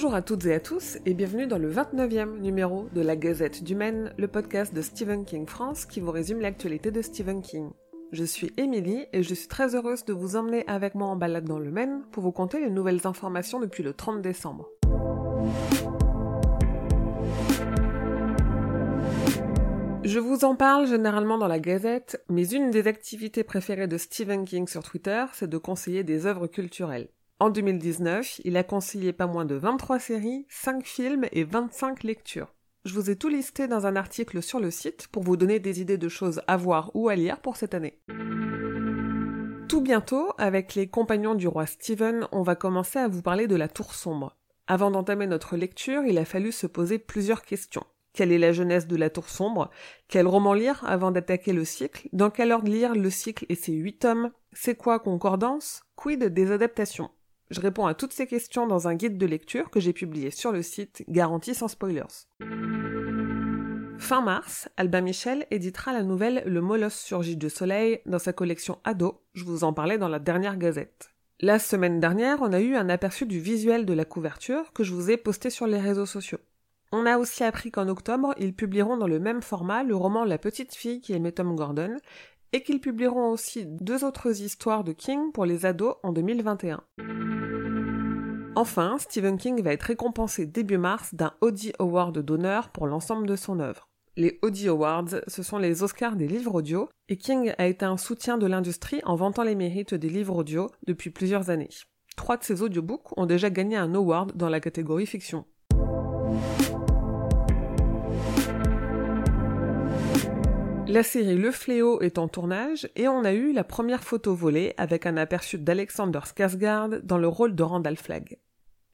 Bonjour à toutes et à tous et bienvenue dans le 29e numéro de la Gazette du Maine, le podcast de Stephen King France qui vous résume l'actualité de Stephen King. Je suis Émilie et je suis très heureuse de vous emmener avec moi en balade dans le Maine pour vous conter les nouvelles informations depuis le 30 décembre. Je vous en parle généralement dans la Gazette, mais une des activités préférées de Stephen King sur Twitter, c'est de conseiller des œuvres culturelles. En 2019, il a conseillé pas moins de 23 séries, 5 films et 25 lectures. Je vous ai tout listé dans un article sur le site pour vous donner des idées de choses à voir ou à lire pour cette année. Tout bientôt, avec les compagnons du roi Stephen, on va commencer à vous parler de la tour sombre. Avant d'entamer notre lecture, il a fallu se poser plusieurs questions. Quelle est la jeunesse de la tour sombre? Quel roman lire avant d'attaquer le cycle? Dans quel ordre lire le cycle et ses huit tomes? C'est quoi concordance? Quid des adaptations? Je réponds à toutes ces questions dans un guide de lecture que j'ai publié sur le site, garanti sans spoilers. Fin mars, Albin Michel éditera la nouvelle Le Molosse surgit de soleil dans sa collection Ado, je vous en parlais dans la dernière gazette. La semaine dernière, on a eu un aperçu du visuel de la couverture que je vous ai posté sur les réseaux sociaux. On a aussi appris qu'en octobre, ils publieront dans le même format le roman La petite fille qui aimait Tom Gordon, et qu'ils publieront aussi deux autres histoires de King pour les ados en 2021. Enfin, Stephen King va être récompensé début mars d'un Audie Award d'honneur pour l'ensemble de son œuvre. Les Audie Awards, ce sont les Oscars des livres audio, et King a été un soutien de l'industrie en vantant les mérites des livres audio depuis plusieurs années. Trois de ses audiobooks ont déjà gagné un award dans la catégorie fiction. La série Le Fléau est en tournage et on a eu la première photo volée avec un aperçu d'Alexander Skarsgård dans le rôle de Randall Flagg.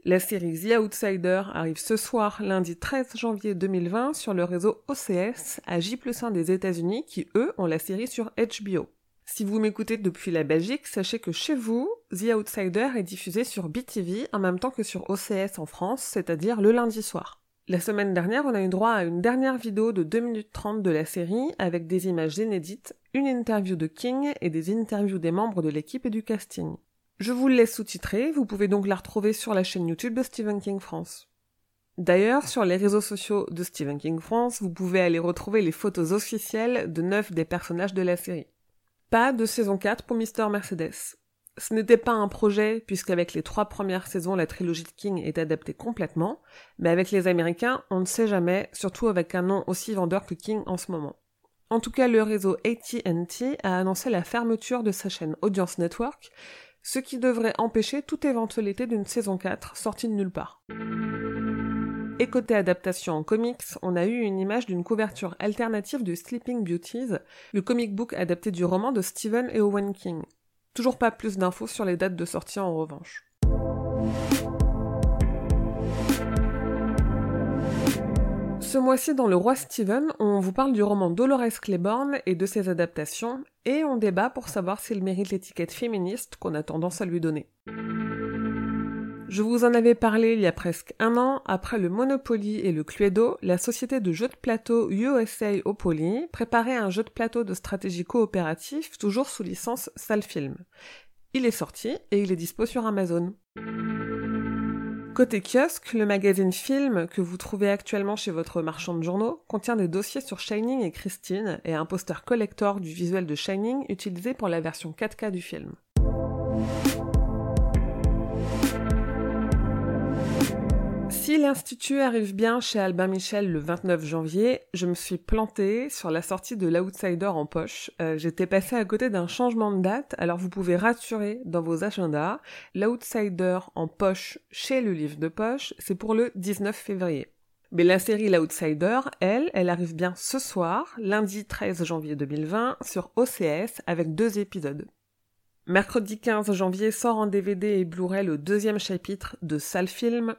La série The Outsider arrive ce soir, lundi 13 janvier 2020, sur le réseau OCS à J 1 des États-Unis qui, eux, ont la série sur HBO. Si vous m'écoutez depuis la Belgique, sachez que chez vous, The Outsider est diffusé sur BTV en même temps que sur OCS en France, c'est-à-dire le lundi soir. La semaine dernière, on a eu droit à une dernière vidéo de 2 minutes 30 de la série avec des images inédites, une interview de King et des interviews des membres de l'équipe et du casting. Je vous laisse sous-titrer, vous pouvez donc la retrouver sur la chaîne YouTube de Stephen King France. D'ailleurs, sur les réseaux sociaux de Stephen King France, vous pouvez aller retrouver les photos officielles de neuf des personnages de la série. Pas de saison 4 pour Mr. Mercedes. Ce n'était pas un projet, puisqu'avec les trois premières saisons, la trilogie de King est adaptée complètement, mais avec les Américains, on ne sait jamais, surtout avec un nom aussi vendeur que King en ce moment. En tout cas, le réseau AT&T a annoncé la fermeture de sa chaîne Audience Network, ce qui devrait empêcher toute éventualité d'une saison 4 sortie de nulle part. Et côté adaptation en comics, on a eu une image d'une couverture alternative de Sleeping Beauties, le comic book adapté du roman de Stephen et Owen King. Toujours pas plus d'infos sur les dates de sortie en revanche. Ce mois-ci dans Le Roi Steven, on vous parle du roman Dolores Claiborne et de ses adaptations, et on débat pour savoir s'il mérite l'étiquette féministe qu'on a tendance à lui donner. Je vous en avais parlé il y a presque un an, après le Monopoly et le Cluedo, la société de jeux de plateau USA Opoly préparait un jeu de plateau de stratégie coopérative, toujours sous licence Salfilm. Il est sorti et il est dispo sur Amazon. Côté kiosque, le magazine Film que vous trouvez actuellement chez votre marchand de journaux contient des dossiers sur Shining et Christine et un poster collector du visuel de Shining utilisé pour la version 4K du film. L'Institut arrive bien chez Albin Michel le 29 janvier, je me suis plantée sur la sortie de l'Outsider en poche. Euh, j'étais passée à côté d'un changement de date, alors vous pouvez rassurer dans vos agendas. L'Outsider en poche chez le livre de poche, c'est pour le 19 février. Mais la série L'Outsider, elle, elle arrive bien ce soir, lundi 13 janvier 2020, sur OCS avec deux épisodes. Mercredi 15 janvier sort en DVD et Blu-ray le deuxième chapitre de Sale Film,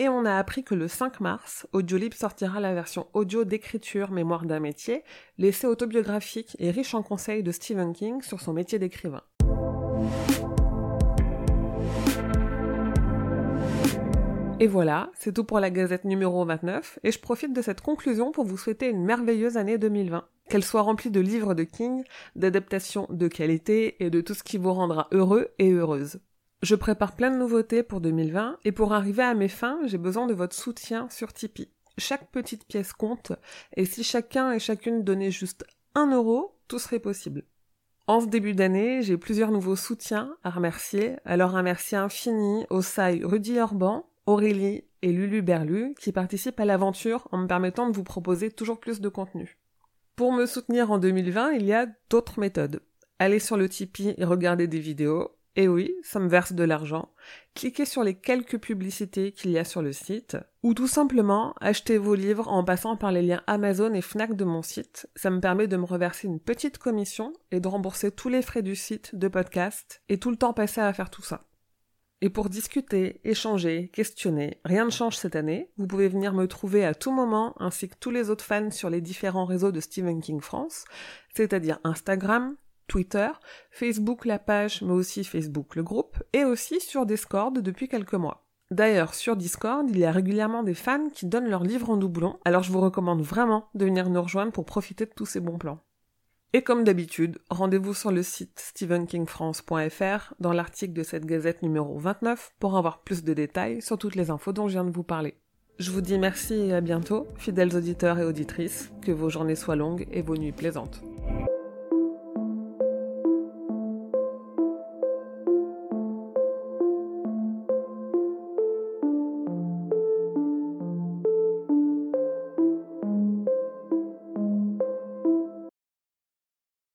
et on a appris que le 5 mars, Audiolib sortira la version audio d'écriture Mémoire d'un métier, l'essai autobiographique et riche en conseils de Stephen King sur son métier d'écrivain. Et voilà, c'est tout pour la Gazette numéro 29, et je profite de cette conclusion pour vous souhaiter une merveilleuse année 2020. Qu'elle soit remplie de livres de King, d'adaptations de qualité et de tout ce qui vous rendra heureux et heureuse. Je prépare plein de nouveautés pour 2020 et pour arriver à mes fins, j'ai besoin de votre soutien sur Tipeee. Chaque petite pièce compte et si chacun et chacune donnait juste un euro, tout serait possible. En ce début d'année, j'ai plusieurs nouveaux soutiens à remercier. Alors un merci infini au SAI Rudy Orban, Aurélie et Lulu Berlu qui participent à l'aventure en me permettant de vous proposer toujours plus de contenu. Pour me soutenir en 2020, il y a d'autres méthodes. Allez sur le Tipeee et regardez des vidéos. Et oui, ça me verse de l'argent. Cliquez sur les quelques publicités qu'il y a sur le site, ou tout simplement achetez vos livres en passant par les liens Amazon et Fnac de mon site. Ça me permet de me reverser une petite commission et de rembourser tous les frais du site, de podcast, et tout le temps passé à faire tout ça. Et pour discuter, échanger, questionner, rien ne change cette année, vous pouvez venir me trouver à tout moment, ainsi que tous les autres fans sur les différents réseaux de Stephen King France, c'est-à-dire Instagram, Twitter, Facebook la page, mais aussi Facebook le groupe, et aussi sur Discord depuis quelques mois. D'ailleurs, sur Discord, il y a régulièrement des fans qui donnent leurs livres en doublon, alors je vous recommande vraiment de venir nous rejoindre pour profiter de tous ces bons plans. Et comme d'habitude, rendez-vous sur le site stephenkingfrance.fr dans l'article de cette gazette numéro 29 pour avoir plus de détails sur toutes les infos dont je viens de vous parler. Je vous dis merci et à bientôt, fidèles auditeurs et auditrices, que vos journées soient longues et vos nuits plaisantes.